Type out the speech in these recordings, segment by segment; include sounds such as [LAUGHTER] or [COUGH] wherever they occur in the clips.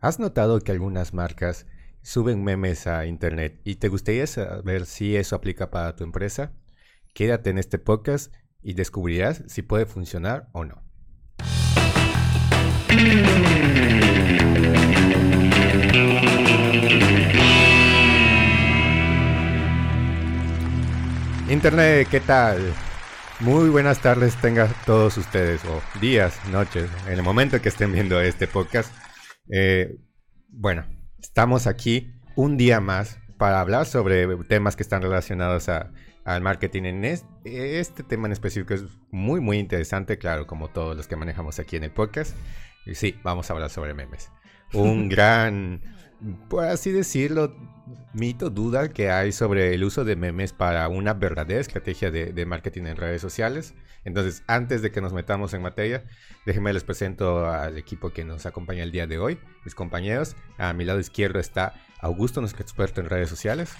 ¿Has notado que algunas marcas suben memes a internet y te gustaría saber si eso aplica para tu empresa? Quédate en este podcast y descubrirás si puede funcionar o no. Internet, ¿qué tal? Muy buenas tardes tengan todos ustedes, o días, noches, en el momento que estén viendo este podcast. Eh, bueno, estamos aquí un día más para hablar sobre temas que están relacionados al marketing. En este, tema en específico es muy, muy interesante, claro, como todos los que manejamos aquí en el podcast. Y sí, vamos a hablar sobre memes. Un [LAUGHS] gran, por así decirlo, mito, duda que hay sobre el uso de memes para una verdadera estrategia de, marketing en redes sociales. Entonces, antes de que nos metamos en materia, déjenme les presento al equipo que nos acompaña el día de hoy, mis compañeros. A mi lado izquierdo está Augusto, nuestro experto en redes sociales.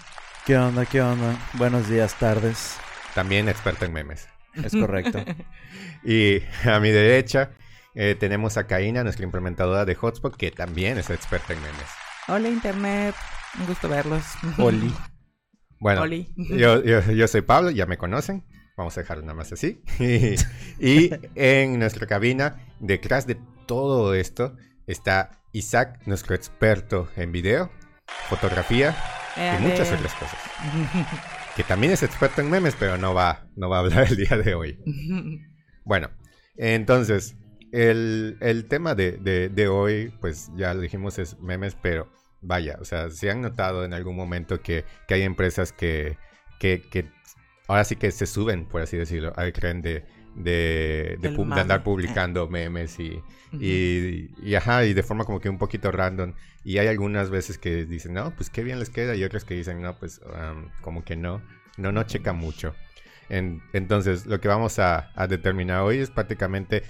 ¿Qué onda? ¿Qué onda? Buenos días, tardes. También experto en memes. Es correcto. [LAUGHS] y a mi derecha eh, tenemos a Kaina, nuestra implementadora de Hotspot, que también es experta en memes. Hola Internet, un gusto verlos. [LAUGHS] Oli. Bueno, Yo, yo, soy Pablo, ya me conocen. Vamos a dejarlo nada más así. [LAUGHS] y en nuestra cabina, detrás de todo esto, está Isaac, nuestro experto en video, fotografía y muchas otras cosas. que también es experto en memes, pero no va, no va a hablar el día de hoy. [LAUGHS] bueno, entonces, el, el tema de, de, de, hoy, pues ya lo dijimos, es memes, pero vaya, o sea, se han notado en algún momento que, hay empresas que, que, ahora sí que se suben, por así decirlo, al tren de, de, andar publicando memes y, y, ajá, y de forma como que un poquito random. Y hay algunas veces que dicen, no, pues qué bien les queda, y otras que dicen, no, pues como que no, no, no checa mucho. entonces, lo que vamos a, a, determinar hoy es prácticamente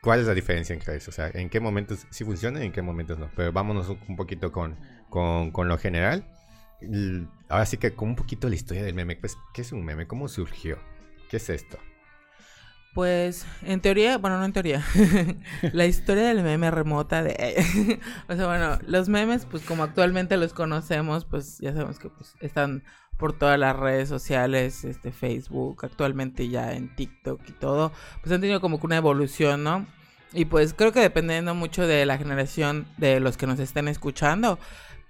¿Cuál es la diferencia entre eso? O sea, ¿en qué momentos sí funciona y en qué momentos no? Pero vámonos un poquito con, con, lo general. Ahora sí que con un poquito la historia del meme. Pues, ¿Qué es un meme? ¿Cómo surgió? ¿Qué es esto? Pues en teoría, bueno, no en teoría, [LAUGHS] la historia del meme remota de... [LAUGHS] o sea, bueno, los memes, pues como actualmente los conocemos, pues ya sabemos que pues, están por todas las redes sociales, este Facebook, actualmente ya en TikTok y todo, pues han tenido como que una evolución, ¿no? Y pues creo que dependiendo mucho de la generación de los que nos estén escuchando,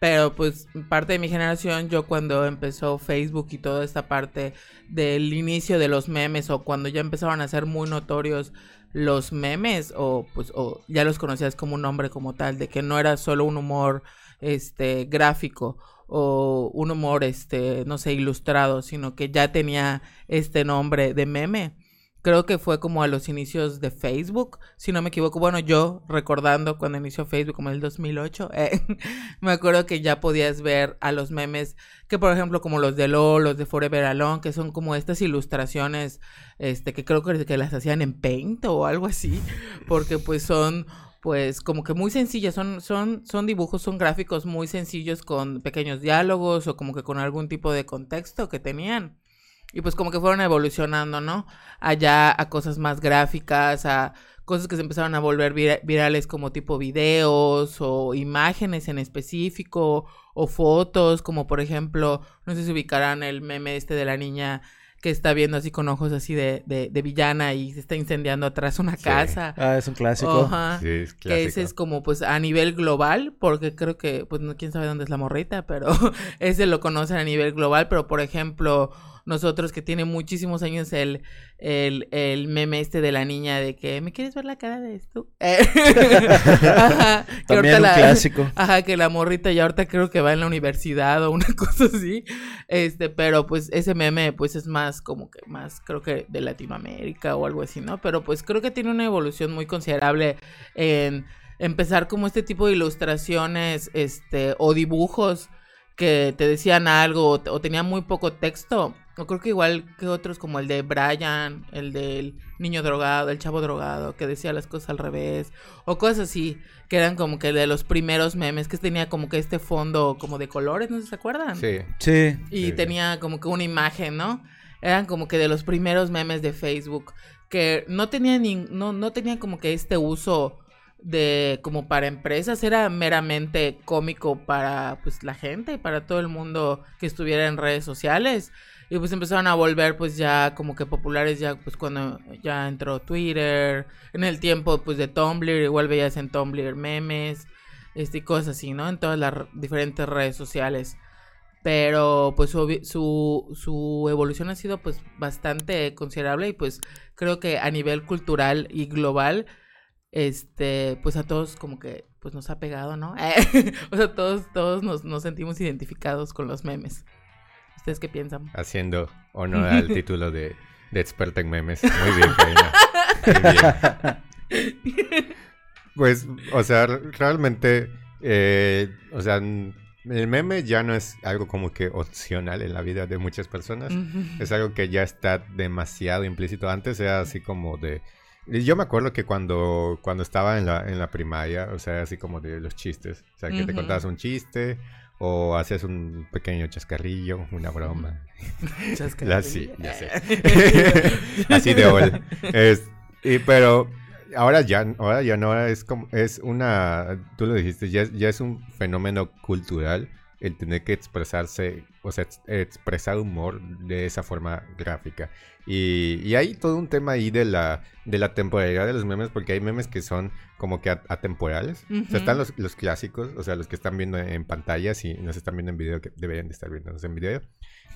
pero pues parte de mi generación, yo cuando empezó Facebook y toda esta parte del inicio de los memes o cuando ya empezaron a ser muy notorios los memes o pues o ya los conocías como un nombre como tal, de que no era solo un humor este gráfico o un humor, este, no sé, ilustrado, sino que ya tenía este nombre de meme. Creo que fue como a los inicios de Facebook, si no me equivoco. Bueno, yo recordando cuando inició Facebook, como en el 2008, eh, [LAUGHS] me acuerdo que ya podías ver a los memes, que por ejemplo como los de LOL, los de Forever Alone, que son como estas ilustraciones, este, que creo que, que las hacían en Paint o algo así, porque pues son pues como que muy sencillas, son, son, son dibujos, son gráficos muy sencillos con pequeños diálogos o como que con algún tipo de contexto que tenían. Y pues como que fueron evolucionando, ¿no? Allá a cosas más gráficas, a cosas que se empezaron a volver virales como tipo videos o imágenes en específico o fotos, como por ejemplo, no sé si ubicarán el meme este de la niña que está viendo así con ojos así de, de, villana y se está incendiando atrás una casa. Ah, es un clásico. Ajá. Sí, es clásico. Que ese es como pues a nivel global, porque creo que, pues no, quién sabe dónde es la morrita, pero [LAUGHS] ese lo conocen a nivel global, pero por ejemplo, nosotros que tiene muchísimos años el, el, el meme este de la niña de que ¿me quieres ver la cara de esto? [LAUGHS] ajá, También un clásico. [LAUGHS] Ajá, que la morrita ya ahorita creo que va en la universidad o una [LAUGHS] cosa así. Este, pero pues ese meme pues es más como que más creo que de Latinoamérica o algo así, ¿no? Pero pues creo que tiene una evolución muy considerable en empezar como este tipo de ilustraciones este o dibujos que te decían algo o, tenían muy poco texto. No creo que igual que otros como el de Brian, el del niño drogado, el chavo drogado, que decía las cosas al revés, o cosas así, que eran como que de los primeros memes, que tenía como que este fondo como de colores, ¿no se acuerdan? Sí. Sí. Y tenía como que una imagen, ¿no? Eran como que de los primeros memes de Facebook, que no tenían, ni, no, no tenían como que este uso de como para empresas, era meramente cómico para pues la gente, para todo el mundo que estuviera en redes sociales. Y pues empezaron a volver pues ya como que populares ya pues cuando ya entró Twitter, en el tiempo pues de Tumblr, igual veías en Tumblr memes, este, y cosas así, ¿no? En todas las diferentes redes sociales. Pero pues su, su, su evolución ha sido pues bastante considerable y pues creo que a nivel cultural y global este, pues a todos como que pues nos ha pegado, ¿no? [LAUGHS] o sea, todos, todos nos, nos, sentimos identificados con los memes. ¿Ustedes qué piensan? Haciendo honor al [LAUGHS] título de, de experta en memes. Muy bien, Karina. Muy bien. Pues, o sea, realmente, eh, o sea, el meme ya no es algo como que opcional en la vida de muchas personas. Es algo que ya está demasiado implícito. Antes era así como de yo me acuerdo que cuando, cuando estaba en la, en la primaria, o sea, así como de los chistes, o sea, que te contabas un chiste o hacías un pequeño chascarrillo, una broma. [LAUGHS] Chascarrillo. sí, ya sé. [LAUGHS] así de hola. y, pero ahora ya, ahora ya no, es como, es una, tú lo dijiste, ya, ya es un fenómeno cultural el tener que expresarse, o sea, expresar humor de esa forma gráfica. Y, hay todo un tema ahí de la, de la temporalidad de los memes, porque hay memes que son como que atemporales. O sea, están los, los, clásicos, o sea, los que están viendo en pantalla, si no se están viendo en video, que deberían de estar viéndonos en video.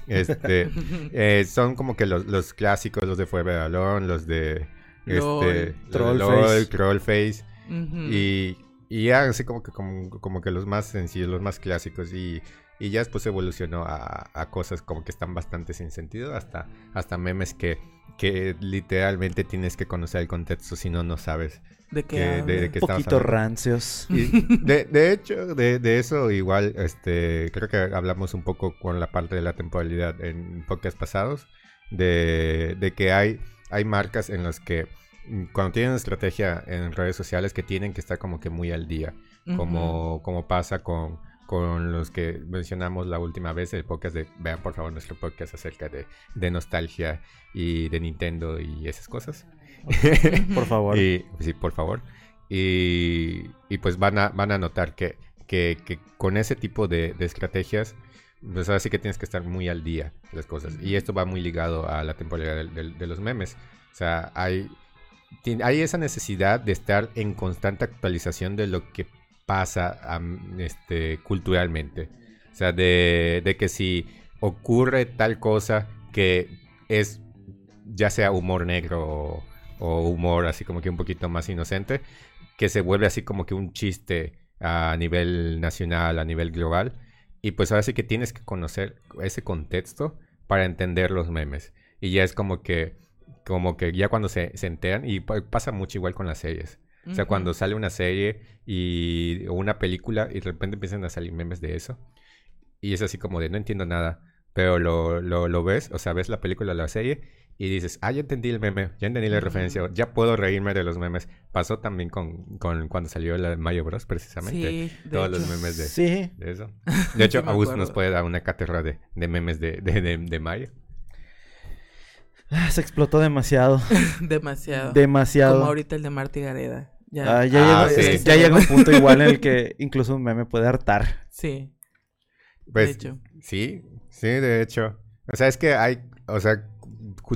Este, [LAUGHS] eh, son como que los, los, clásicos, los de Fuego de los de este, Trollface. Trollface. Y y ya así como que, como, como, que los más sencillos, los más clásicos. Y, y ya después evolucionó a, a, cosas como que están bastante sin sentido. Hasta, hasta memes que, que literalmente tienes que conocer el contexto, si no, no sabes. De qué, de, Un poquito rancios. [LAUGHS] de, de, hecho, de, de, eso igual, este, creo que hablamos un poco con la parte de la temporalidad en podcasts pasados. De, de que hay, hay marcas en las que Mm, cuando tienen estrategia en redes sociales que tienen que estar como que muy al día, como, como pasa con, con los que mencionamos la última vez, el podcast de, vean por favor nuestro podcast acerca de, de nostalgia y de Nintendo y esas cosas. por favor. [LAUGHS] y, sí, por favor. Y, y, pues van a, van a notar que, que, que con ese tipo de, de estrategias, pues ahora sí que tienes que estar muy al día las cosas. Y esto va muy ligado a la temporalidad de, de los memes. O sea, hay hay esa necesidad de estar en constante actualización de lo que pasa este, culturalmente. O sea, de, que si ocurre tal cosa que es ya sea humor negro o, humor así como que un poquito más inocente, que se vuelve así como que un chiste a nivel nacional, a nivel global. Y pues ahora sí que tienes que conocer ese contexto para entender los memes. Y ya es como que como que ya cuando se, se enteran, y pasa mucho igual con las series. O sea, cuando sale una serie y, o una película y de repente empiezan a salir memes de eso. Y es así como de no entiendo nada. Pero lo, lo, lo ves, o sea, ves la película o la serie y dices, ah, ya entendí el meme, ya entendí la referencia, ya puedo reírme de los memes. Pasó también con, con cuando salió la de Mario Bros, precisamente. Sí, Todos los memes de, sí. de eso. De hecho, [LAUGHS] Augusto nos puede dar una cátedra de, de memes de, de, de Mario. Ah, se explotó demasiado. [LAUGHS] demasiado. Demasiado. Como ahorita el de Marty Gareda. Ya, ah, ya, ah, llega, un punto [LAUGHS] igual en el que incluso un meme puede hartar. Sí. Pues, de hecho. Sí, sí, de hecho. O sea, es que hay, o sea,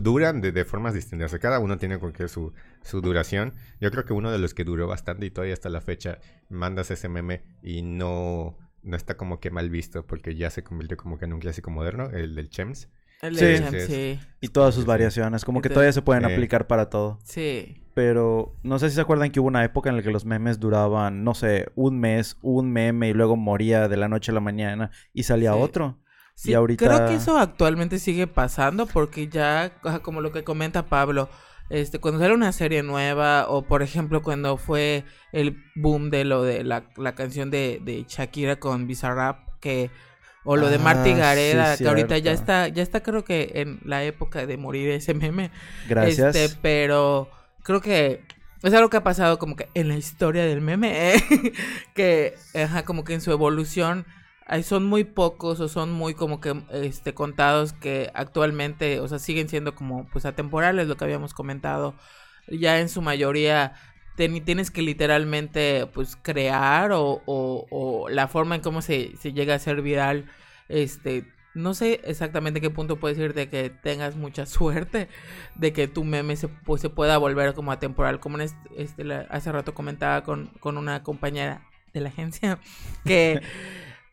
duran de, formas distintas. O sea, cada uno tiene cualquier su, su duración. Yo creo que uno de los que duró bastante y todavía hasta la fecha, mandas ese meme y no, no está como que mal visto porque ya se convirtió como que en un clásico moderno, el del Chems sí, Y todas sus variaciones, como que todavía se pueden aplicar para todo. Sí. Pero no sé si se acuerdan que hubo una época en la que los memes duraban, no sé, un mes, un meme y luego moría de la noche a la mañana y salía otro. Sí, y ahorita... creo que eso actualmente sigue pasando porque ya, como lo que comenta Pablo, este, cuando sale una serie nueva o por ejemplo cuando fue el boom de lo de la, la canción de, de Shakira con Bizarrap que o lo de Marty ah, Gareda, que ahorita ya está, ya está creo que en la época de morir ese meme. Gracias. Este, pero creo que es algo que ha pasado como que en la historia del meme, ¿eh? [LAUGHS] que ajá, como que en su evolución son muy pocos o son muy como que este contados que actualmente, o sea, siguen siendo como pues atemporales, lo que habíamos comentado. Ya en su mayoría tienes que literalmente pues crear o, o, la forma en cómo se, se, llega a ser viral, este, no sé exactamente qué punto puedes decir de que tengas mucha [LAUGHS] suerte de que tu meme se, pues, se pueda volver como atemporal, como en este, hace rato comentaba con, con una compañera de la agencia [LAUGHS] que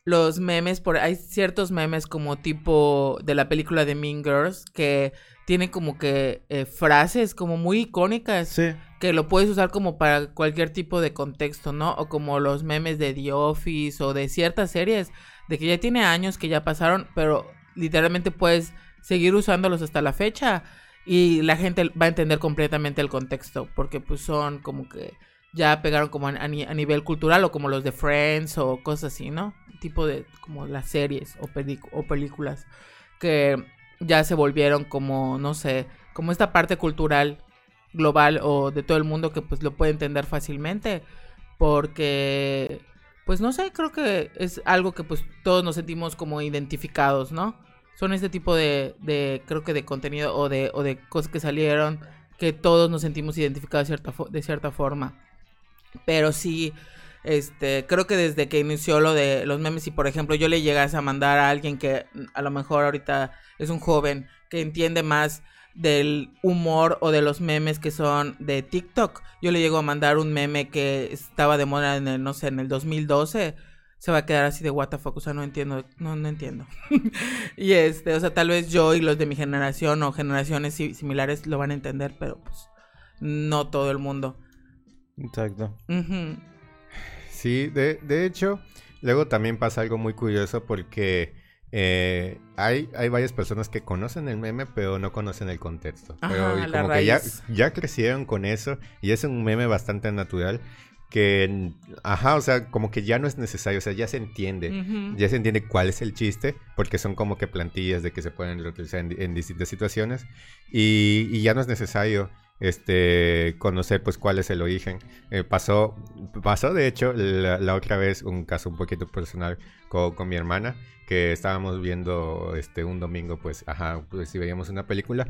los memes, por hay ciertos memes como tipo de la película de Mean Girls que tienen como que eh, frases como muy icónicas que lo puedes usar como para cualquier tipo de contexto, ¿no? O como los memes de The Office o de ciertas series de que ya tiene años que ya pasaron, pero literalmente puedes seguir usándolos hasta la fecha y la gente va a entender completamente el contexto porque pues son como que ya pegaron como a, nivel cultural o como los de Friends o cosas así, ¿no? Tipo de como las series o, o películas que ya se volvieron como, no sé, como esta parte cultural global o de todo el mundo que pues lo puede entender fácilmente porque pues no sé, creo que es algo que pues todos nos sentimos como identificados, ¿no? Son este tipo de, de creo que de contenido o de, o de cosas que salieron que todos nos sentimos identificados de cierta, forma. Pero sí, este, creo que desde que inició lo de los memes y por ejemplo yo le llegase a mandar a alguien que a lo mejor ahorita es un joven que entiende más del humor o de los memes que son de TikTok. Yo le llego a mandar un meme que estaba de moda en el, no sé, en el 2012. Se va a quedar así de what the fuck, o sea, no entiendo, no, no entiendo. [LAUGHS] y este, o sea, tal vez yo y los de mi generación o generaciones similares lo van a entender, pero pues no todo el mundo. Exacto. Sí, de, de hecho, luego también pasa algo muy curioso porque eh, hay, hay varias personas que conocen el meme, pero no conocen el contexto. pero como que ya, ya crecieron con eso y es un meme bastante natural que, ajá, o sea, como que ya no es necesario, o sea, ya se entiende, ya se entiende cuál es el chiste, porque son como que plantillas de que se pueden reutilizar en, distintas situaciones y, y, ya no es necesario este, conocer pues cuál es el origen. Eh, pasó, pasó de hecho la, otra vez un caso un poquito personal con, con, mi hermana, que estábamos viendo este, un domingo, pues, ajá, pues si veíamos una película,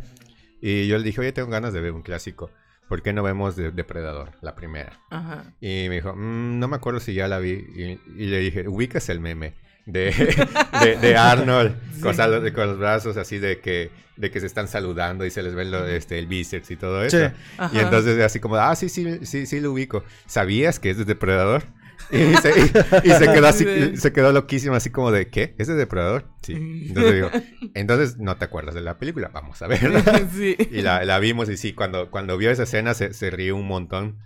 y yo le dije, oye, tengo ganas de ver un clásico. ¿Por qué no vemos Depredador, la primera? Ajá. Y me dijo, mm, no me acuerdo si ya la vi. Y, y le dije, ubicas el meme de, de, [LAUGHS] Arnold con, los brazos así de que, de que se están saludando y se les ve este, el bíceps y todo eso. Y entonces así como, ah, sí, sí, sí, sí lo ubico. ¿Sabías que es de Depredador? Y, se, quedó así, se quedó loquísimo, así como de, ¿qué? ¿Es de Depredador? Sí. Entonces digo, entonces no te acuerdas de la película, vamos a verla. [LAUGHS] Y la, vimos y sí, cuando, cuando vio esa escena se, se rió un montón.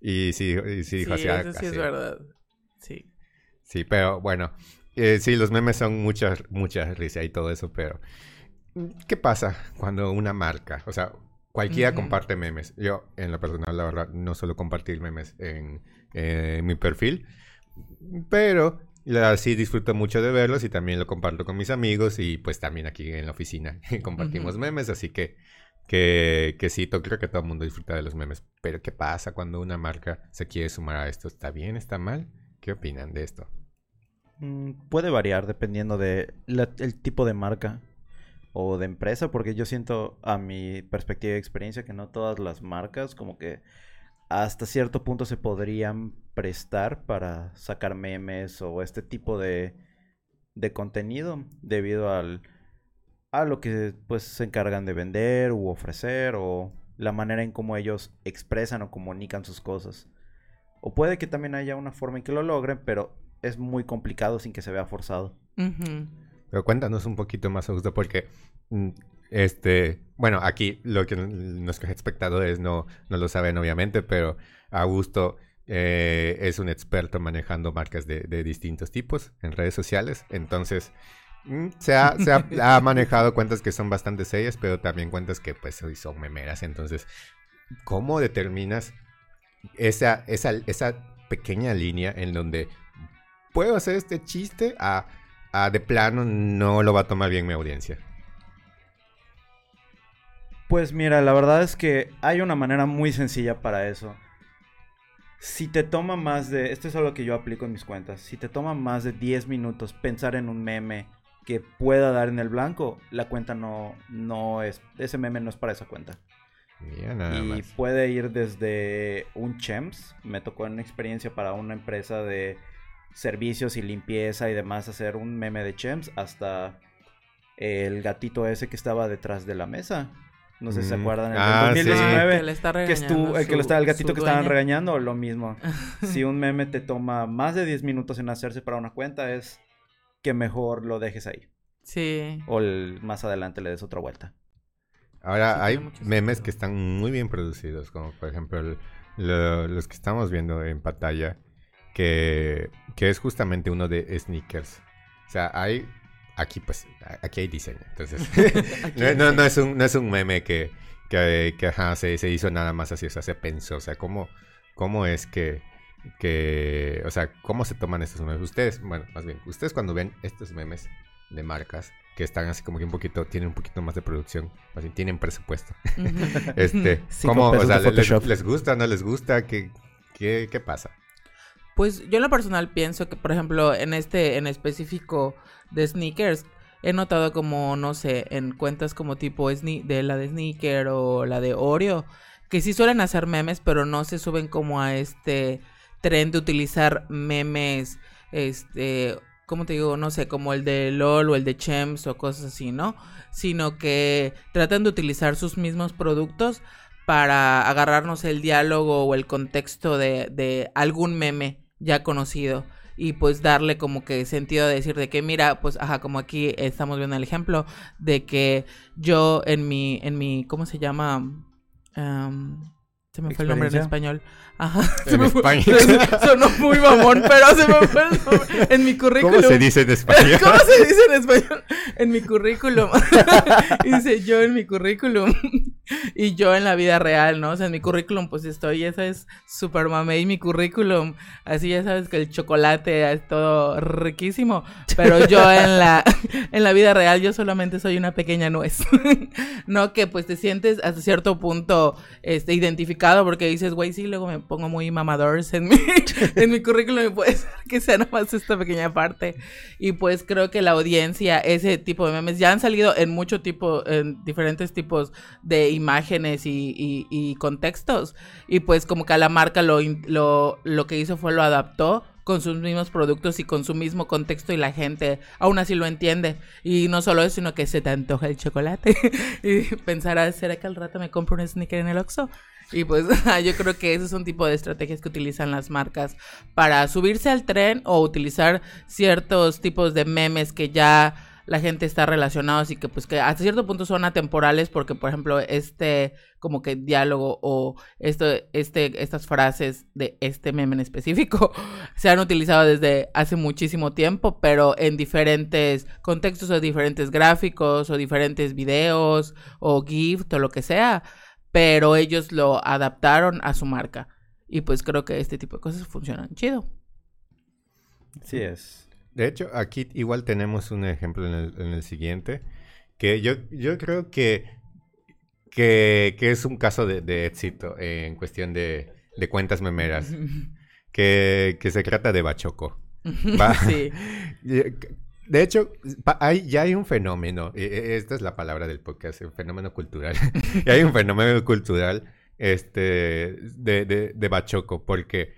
Y sí, y sí dijo así. Eso sí es verdad. Sí. Sí, pero bueno, eh, sí, los memes son mucha, mucha risa y todo eso, pero ¿qué pasa cuando una marca, o sea, cualquiera comparte memes? Yo, en lo personal, la verdad, no suelo compartir memes en, mi perfil, pero sí disfruto mucho de verlos y también lo comparto con mis amigos y pues también aquí en la oficina [LAUGHS] compartimos memes, así que, que, que sí, creo que todo el mundo disfruta de los memes. Pero ¿qué pasa cuando una marca se quiere sumar a esto? ¿Está bien? ¿Está mal? ¿Qué opinan de esto? Mm, puede variar dependiendo de el tipo de marca o de empresa, porque yo siento a mi perspectiva y experiencia que no todas las marcas como que hasta cierto punto se podrían prestar para sacar memes o este tipo de, de contenido debido al a lo que pues se encargan de vender u ofrecer o la manera en cómo ellos expresan o comunican sus cosas. O puede que también haya una forma en que lo logren, pero es muy complicado sin que se vea forzado. Pero cuéntanos un poquito más, Augusto, porque mm, este, bueno, aquí lo que nuestros espectadores no, no lo saben obviamente, pero Augusto eh, es un experto manejando marcas de, distintos tipos en redes sociales, entonces mm, se, ha, se [LAUGHS] ha, manejado cuentas que son bastante serias, pero también cuentas que pues son memeras, entonces, ¿cómo determinas esa, esa, esa pequeña línea en donde puedo hacer este chiste a, de plano no lo va a tomar bien mi audiencia? Pues mira, la verdad es que hay una manera muy sencilla para eso. Si te toma más de, esto es algo que yo aplico en mis cuentas, si te toma más de 10 minutos pensar en un meme que pueda dar en el blanco, la cuenta no, no es, ese meme no es para esa cuenta. y puede ir desde un Chems. Me tocó una experiencia para una empresa de servicios y limpieza y demás hacer un meme de Chems hasta el gatito ese que estaba detrás de la mesa. No sé si se mm. acuerdan. En ah, el 2019. Que le está que estuvo, el, que está, el gatito que estaban regañando, lo mismo. [LAUGHS] si un meme te toma más de 10 minutos en hacerse para una cuenta, es que mejor lo dejes ahí. Sí. O más adelante le des otra vuelta. Ahora, hay memes que están muy bien producidos, como por ejemplo los que estamos viendo en pantalla, que, que es justamente uno de sneakers. O sea, hay aquí pues, aquí hay diseño. Entonces, [LAUGHS] [LAUGHS] no, no, es un, no es un meme que, que, que se, se, hizo nada más así, o sea, se pensó, o sea, cómo, cómo es que, que, o sea, cómo se toman estos memes. Ustedes, bueno, más bien, ustedes cuando ven estos memes de marcas que están así como que un poquito, tienen un poquito más de producción, así, tienen presupuesto. [LAUGHS] este, ¿cómo, o sea, les, les, gusta, no les gusta? ¿Qué, qué, qué pasa? Pues yo en lo personal pienso que, por ejemplo, en este en específico de sneakers, he notado como, no sé, en cuentas como tipo de la de sneaker o la de Oreo, que sí suelen hacer memes, pero no se suben como a este tren de utilizar memes, este, ¿cómo te digo? No sé, como el de LOL o el de Chems o cosas así, ¿no? Sino que tratan de utilizar sus mismos productos para agarrarnos el diálogo o el contexto de, de algún meme ya conocido y pues darle como que sentido de decir de que mira, pues ajá, como aquí estamos viendo el ejemplo de que yo en mi en mi ¿cómo se llama? se me fue el nombre en español. Ajá. Se me fue. [LAUGHS] Sonó muy mamón, pero se me fue el nombre. En mi currículum. ¿Cómo se dice en español? [LAUGHS] ¿Cómo se dice en español? En mi currículum. [LAUGHS] dice yo en mi currículum. y yo en la vida real, ¿no? O sea, en mi currículum, pues estoy, esa es super mame. Y mi currículum, así ya sabes que el chocolate es todo riquísimo. Pero yo en la, en la vida real, yo solamente soy una pequeña nuez. no que pues te sientes hasta cierto punto este, identificado porque dices, güey, sí, luego me pongo muy mamadores en mi, [LAUGHS] en mi currículum y puede ser que sea nada más esta pequeña parte. Y pues creo que la audiencia, ese tipo de memes, ya han salido en mucho tipo, en diferentes tipos de imágenes y, y, contextos. Y pues como que a la marca lo, lo, lo que hizo fue lo adaptó con sus mismos productos y con su mismo contexto y la gente aún así lo entiende. Y no solo eso, sino que se te antoja el chocolate. [LAUGHS] y pensará, ¿será que al rato me compro un sneaker en el Oxxo? Y pues [LAUGHS] yo creo que ese es un tipo de estrategias que utilizan las marcas para subirse al tren o utilizar ciertos tipos de memes que ya la gente está relacionados y que pues que hasta cierto punto son atemporales porque por ejemplo este como que diálogo o esto este estas frases de este meme en específico [LAUGHS] se han utilizado desde hace muchísimo tiempo pero en diferentes contextos o diferentes gráficos o diferentes videos o gift o lo que sea pero ellos lo adaptaron a su marca. Y pues creo que este tipo de cosas funcionan chido. Sí es. De hecho, aquí igual tenemos un ejemplo en el, siguiente, que yo, yo creo que, que, es un caso de, éxito en cuestión de, cuentas memeras, [LAUGHS] que, que, se trata de Bachoco. [LAUGHS] sí. [LAUGHS] De hecho, hay, ya hay un fenómeno, e, e, esta es la palabra del podcast, un fenómeno cultural. y hay un fenómeno cultural este, de, de, de Bachoco, porque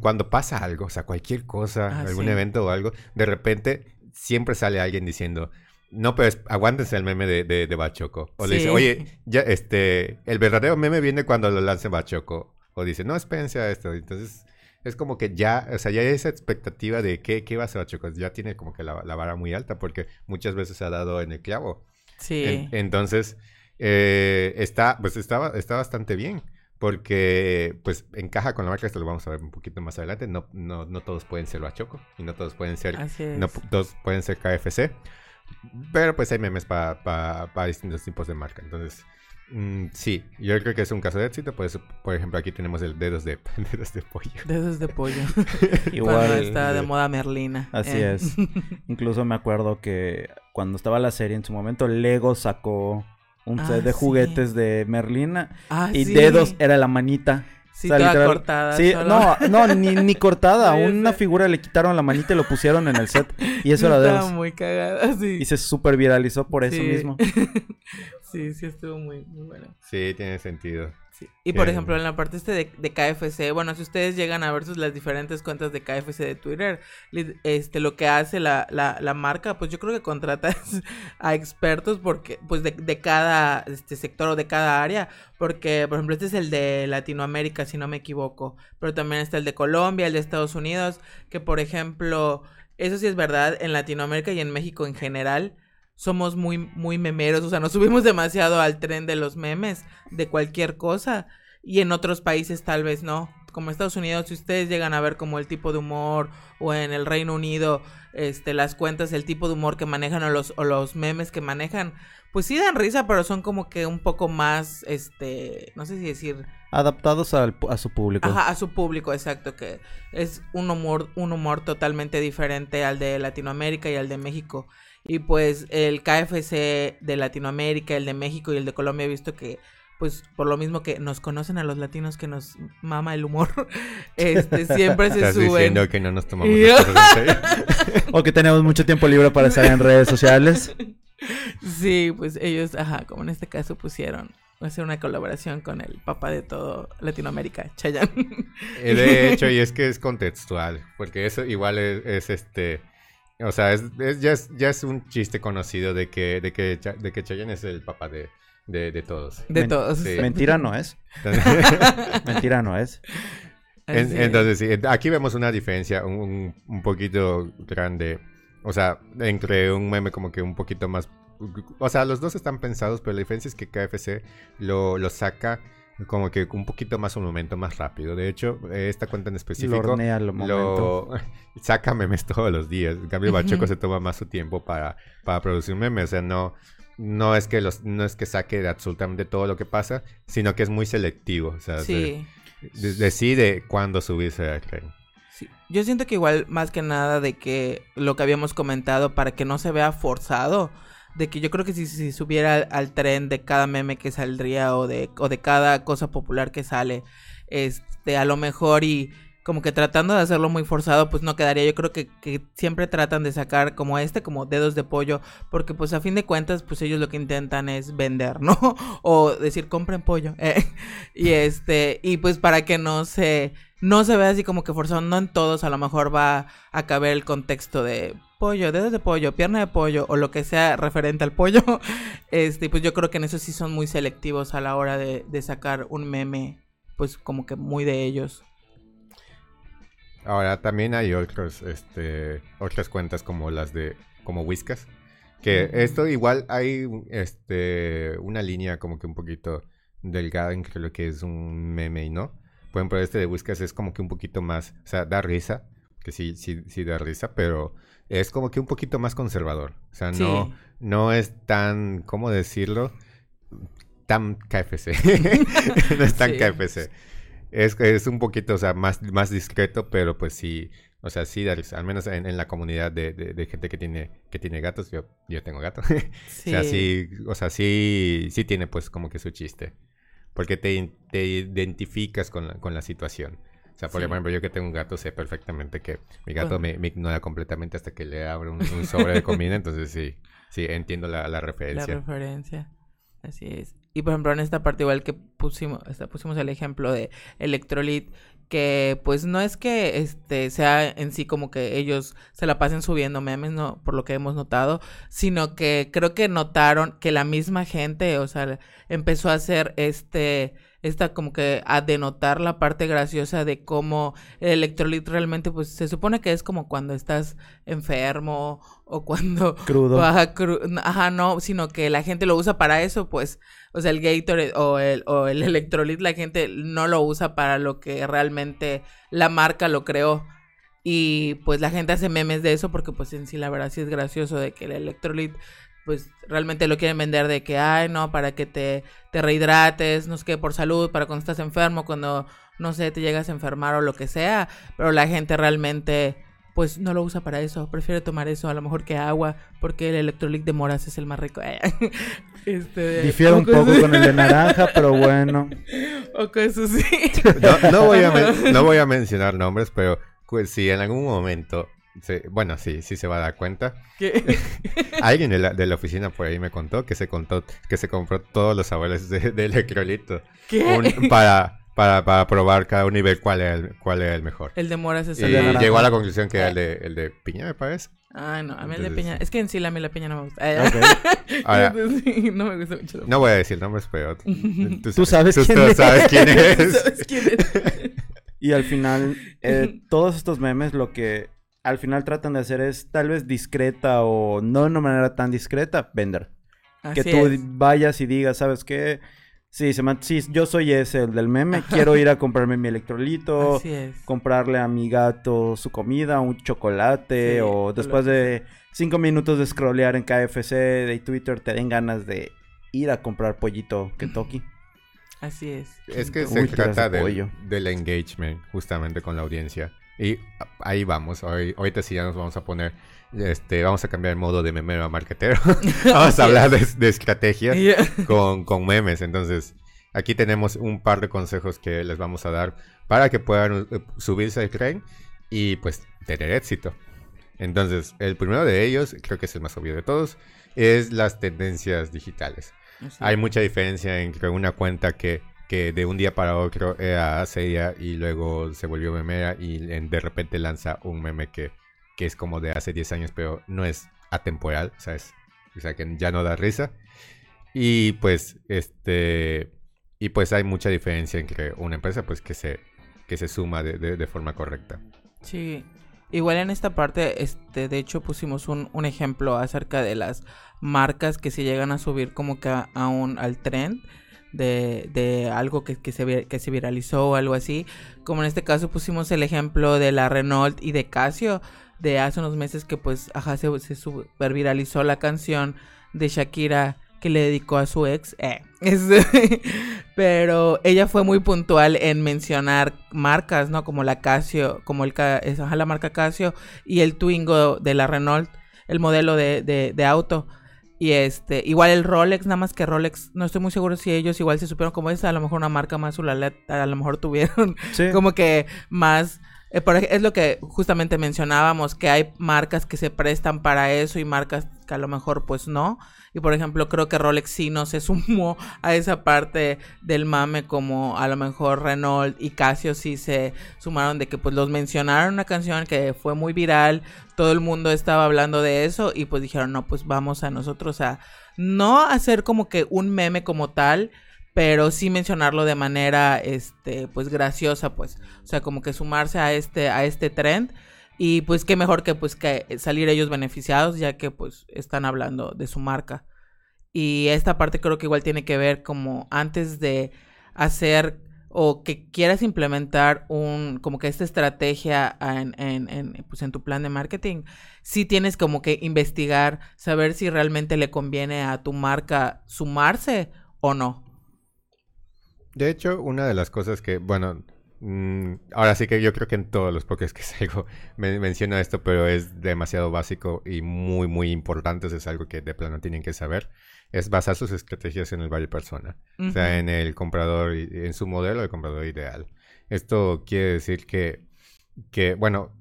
cuando pasa algo, o sea, cualquier cosa, ah, algún evento o algo, de repente siempre sale alguien diciendo, no, pues aguántense el meme de, de, Bachoco. O le dice, oye, ya, este, el verdadero meme viene cuando lo lance Bachoco. O dice, no, espérense a esto. Entonces, es como que ya, o sea, ya hay esa expectativa de qué, qué va a ser chicos ya tiene como que la, vara muy alta porque muchas veces se ha dado en el clavo. Sí. entonces, eh, está, pues está, está bastante bien porque pues encaja con la marca, esto lo vamos a ver un poquito más adelante, no, no, no todos pueden ser Bachoco y no todos pueden ser, no todos pueden ser KFC, pero pues hay memes para distintos tipos de marca, entonces Mm, sí, yo creo que es un caso de éxito. Por eso, por ejemplo, aquí tenemos el dedos de, [LAUGHS] dedos de pollo. Dedos de pollo. [LAUGHS] [LAUGHS] Igual está de moda Merlina. Así eh. es. Incluso me acuerdo que cuando estaba la serie en su momento, Lego sacó un ah, set de juguetes de Merlina. Ah, y dedos era la manita. Sí, cortada. Sí, no, no, ni, [LAUGHS] ni cortada. una figura le quitaron la manita y lo pusieron en el set. Y eso era de muy cagada, sí. Y se super viralizó por eso mismo. [LAUGHS] Sí, sí estuvo muy, muy bueno. Sí, tiene sentido. Y por ejemplo, en la parte este de, de, KFC, bueno, si ustedes llegan a ver sus, las diferentes cuentas de KFC de Twitter, este, lo que hace la, la, la marca, pues yo creo que contrata [LAUGHS] a expertos porque, pues de, de, cada este sector o de cada área, porque, por ejemplo, este es el de Latinoamérica, si no me equivoco, pero también está el de Colombia, el de Estados Unidos, que por ejemplo, eso sí es verdad, en Latinoamérica y en México en general, somos muy, muy memeros, o sea, nos subimos demasiado al tren de los memes, de cualquier cosa, y en otros países tal vez no. Como Estados Unidos, si ustedes llegan a ver como el tipo de humor, o en el Reino Unido, este, las cuentas, el tipo de humor que manejan, o los, o los memes que manejan, pues sí dan risa, pero son como que un poco más, este, no sé si decir... Adaptados al, a su público. Ajá, a su público, exacto, que es un humor, un humor totalmente diferente al de Latinoamérica y al de México. Y pues el KFC de Latinoamérica, el de México y el de Colombia he visto que pues por lo mismo que nos conocen a los latinos que nos mama el humor, [LAUGHS] este siempre se ¿Estás suben. diciendo que no nos tomamos [LAUGHS] o que tenemos mucho tiempo libre para estar en redes sociales. Sí, pues ellos, ajá, como en este caso pusieron hacer una colaboración con el papá de todo Latinoamérica, Chayanne. Eh, de [LAUGHS] hecho, y es que es contextual, porque eso igual es este o sea, es, ya, es, ya es un chiste conocido de que, de que, de que Chayanne es el papá de, de, todos. De todos. Mentira no es. [LAUGHS] Mentira no es. entonces, sí, aquí vemos una diferencia un, un, poquito grande. O sea, entre un meme como que un poquito más... O sea, los dos están pensados, pero la diferencia es que KFC lo, lo saca como que un poquito más un momento más rápido. De hecho, esta cuenta en específico lo, [LAUGHS] saca memes todos los días. En cambio, Bachoco se toma más su tiempo para, para producir memes. O sea, no, no es que los, no es que saque absolutamente todo lo que pasa, sino que es muy selectivo. O sea, decide cuándo subirse al tren. Yo siento que igual más que nada de que lo que habíamos comentado para que no se vea forzado de que yo creo que si, si subiera al, tren de cada meme que saldría o de, o de cada cosa popular que sale, este, a lo mejor y como que tratando de hacerlo muy forzado, pues no quedaría. Yo creo que, que, siempre tratan de sacar como este, como dedos de pollo, porque pues a fin de cuentas, pues ellos lo que intentan es vender, ¿no? [LAUGHS] o decir, compren pollo. [LAUGHS] Eh, y este, y pues para que no se, no se vea así como que forzado, no en todos, a lo mejor va a caber el contexto de pollo, dedos de pollo, pierna de pollo o lo que sea referente al pollo, [LAUGHS] este, pues yo creo que en eso sí son muy selectivos a la hora de, sacar un meme, pues como que muy de ellos. Ahora también hay otros, este, otras cuentas como las de, como Whiskas, que esto igual hay, este, una línea como que un poquito delgada entre lo que es un meme y no. Por ejemplo, este de Whiskas es como que un poquito más, o sea, da risa, que sí, sí, sí da risa, pero es como que un poquito más conservador. O sea, no, no es tan, ¿cómo decirlo? Tan KFC. [LAUGHS] no es tan KFC. Es, es un poquito, o sea, más, más discreto, pero pues sí, o sea, sí, al menos en, la comunidad de, de, gente que tiene, que tiene gatos, yo, yo tengo gato. Sí. [LAUGHS] o sea, sí, o sea, sí, sí tiene pues como que su chiste. Porque te, te identificas con la, con la situación. O sea, por ejemplo, yo que tengo un gato sé perfectamente que mi gato me, ignora completamente hasta que le abro un, sobre de comida, entonces sí, sí, entiendo la, la, referencia. La referencia, así es. Y por ejemplo, en esta parte igual que pusimos, pusimos el ejemplo de Electrolit, que pues no es que este sea en sí como que ellos se la pasen subiendo memes, no, por lo que hemos notado, sino que creo que notaron que la misma gente, o sea, empezó a hacer este esta como que a denotar la parte graciosa de cómo el electrolit realmente pues se supone que es como cuando estás enfermo o cuando [LAUGHS] crudo. ajá, no sino que la gente lo usa para eso pues. O sea el Gatorade o el o el [LAUGHS] electrolit la gente no lo usa para lo que realmente la marca lo creó. Y pues la gente hace memes de eso porque pues en sí la verdad sí es gracioso de que el electrolit pues realmente lo quieren vender de que, ay, no, para que te, te rehidrates, no sé qué, por salud, para cuando estás enfermo, cuando, no sé, te llegas a enfermar o lo que sea, pero la gente realmente, pues no lo usa para eso, prefiere tomar eso a lo mejor que agua, porque el electrolit de moras es el más rico. [LAUGHS] este, Difiere un poco con el de naranja, pero bueno. [LAUGHS] O con eso sí. No, voy a [LAUGHS] no voy a mencionar nombres, pero pues, si en algún momento bueno, sí, sí se va a dar cuenta. ¿Qué? [LAUGHS] Alguien de la, de la, oficina por ahí me contó que se contó que se compró todos los sabores de, de electrolito. ¿Qué? para, para, para, probar cada uno y ver cuál era el, cuál era el mejor. El de mora se Y llegó a la conclusión que era el de, el de piña, me parece. Ah, no, a mí el de piña. Es que en sí la, la piña no me gusta. [LAUGHS] no me gusta mucho. No voy a decir nombres, pero. [LAUGHS] Tú, sabes, quién tú sabes quién es. sabes quién es. y al final, eh, todos estos memes lo que al final tratan de hacer es tal vez discreta o no de una manera tan discreta, vender. que tú vayas y digas, ¿sabes qué? Sí, se sí, yo soy ese, el del meme. Quiero ir a comprarme mi electrolito, comprarle a mi gato su comida, un chocolate, o después de cinco minutos de scrollear en KFC de Twitter, te den ganas de ir a comprar pollito Kentucky. Así es. Es que se trata de, del engagement justamente con la audiencia. Y ahí vamos. Hoy, ahorita sí ya nos vamos a poner, este, vamos a cambiar el modo de memero a marketero. [LAUGHS] vamos a hablar de, estrategias con, con, memes. Entonces, aquí tenemos un par de consejos que les vamos a dar para que puedan eh, subirse al tren y pues tener éxito. Entonces, el primero de ellos, creo que es el más obvio de todos, es las tendencias digitales. Hay mucha diferencia entre una cuenta que que de un día para otro era seria y luego se volvió memera y de repente lanza un meme que, que es como de hace 10 años, pero no es atemporal, ¿sabes? O sea, que ya no da risa. Y pues, este, y pues hay mucha diferencia entre una empresa pues que se, que se suma de, de, forma correcta. Sí, igual en esta parte, este, de hecho pusimos un, un ejemplo acerca de las marcas que se llegan a subir como que a al trend de, de algo que, que, se, que se viralizó o algo así. Como en este caso pusimos el ejemplo de la Renault y de Casio de hace unos meses que pues ajá, se, se super viralizó la canción de Shakira que le dedicó a su ex. Eh, [LAUGHS] pero ella fue muy puntual en mencionar marcas, ¿no? Como la Casio, como el, ajá, la marca Casio y el Twingo de la Renault, el modelo de, de, de auto. Y este, igual el Rolex, nada más que Rolex, no estoy muy seguro si ellos igual se supieron como es, a lo mejor una marca más ulaleta, a lo mejor tuvieron [LAUGHS] como que más eh, es lo que justamente mencionábamos, que hay marcas que se prestan para eso y marcas que a lo mejor pues no. Y por ejemplo, creo que Rolex sí no se [LAUGHS] sumó a esa parte del mame como a lo mejor Renault y Casio sí se sumaron de que pues los mencionaron una canción que fue muy viral, todo el mundo estaba hablando de eso y pues dijeron, no, pues vamos a nosotros a no hacer como que un meme como tal, pero sí mencionarlo de manera este pues graciosa pues o sea como que sumarse a este a este trend y pues qué mejor que pues que salir ellos beneficiados ya que pues están hablando de su marca y esta parte creo que igual tiene que ver como antes de hacer o que quieras implementar un como que esta estrategia en, en, en, pues en tu plan de marketing, sí tienes como que investigar, saber si realmente le conviene a tu marca sumarse o no. De hecho, una de las cosas que, bueno, mm, ahora sí que yo creo que en todos los podcasts que [LAUGHS] salgo me menciono esto, pero es demasiado básico y muy, muy importante. es algo que de plano tienen que saber. Es basar sus estrategias en el value persona. O sea, en el comprador, en su modelo de comprador ideal. Esto quiere decir que, que bueno,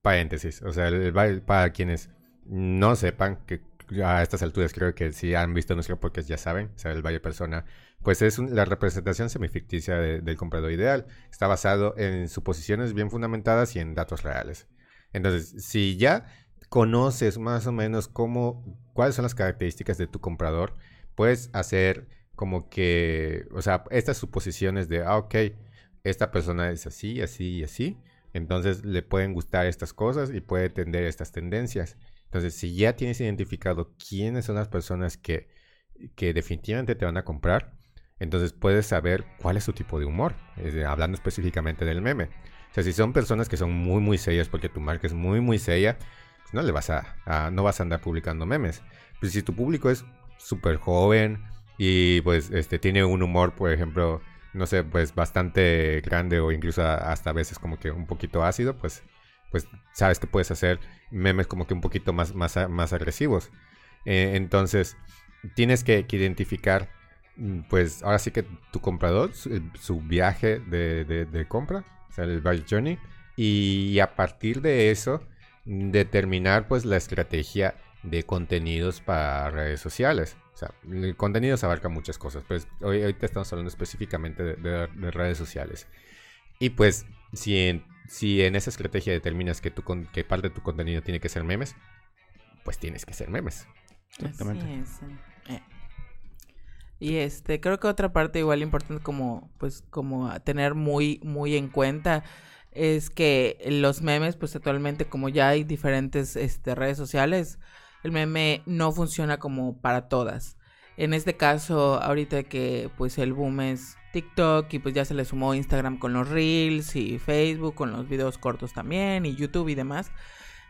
paréntesis. O sea, el, para quienes no sepan que a estas alturas creo que si han visto nuestro podcast ya saben, o sea, el Valle Persona pues es la representación semificticia del comprador ideal. Está basado en suposiciones bien fundamentadas y en datos reales. Entonces, si ya conoces más o menos cómo, cuáles son las características de tu comprador, puedes hacer como que, o sea, estas suposiciones de, ah, ok, esta persona es así, así y así, entonces le pueden gustar estas cosas y puede tender estas tendencias. Entonces, si ya tienes identificado quiénes son las personas que, que definitivamente te van a comprar, entonces puedes saber cuál es su tipo de humor, hablando específicamente del meme. O sea, si son personas que son muy, muy serias porque tu marca es muy, muy seria, pues no le vas a, no vas a andar publicando memes. Pues si tu público es súper joven y pues este tiene un humor, por ejemplo, no sé, pues bastante grande o incluso hasta a veces como que un poquito ácido, pues, pues sabes que puedes hacer memes como que un poquito más, más, más agresivos. Eh, entonces, tienes que identificar pues ahora sí que tu comprador, su, viaje de, compra, o sea, el buy journey, y a partir de eso, determinar pues la estrategia de contenidos para redes sociales. O sea, el contenido se abarca muchas cosas, pues hoy, hoy te estamos hablando específicamente de, redes sociales. Y pues si en, si en esa estrategia determinas que, tu, que parte de tu contenido tiene que ser memes, pues tienes que ser memes. Exactamente. Eh. Y este, creo que otra parte igual importante como, pues, como tener muy, muy en cuenta es que los memes, pues actualmente como ya hay diferentes este, redes sociales, el meme no funciona como para todas. En este caso, ahorita que pues el boom es TikTok y pues ya se le sumó Instagram con los Reels y Facebook con los videos cortos también y YouTube y demás.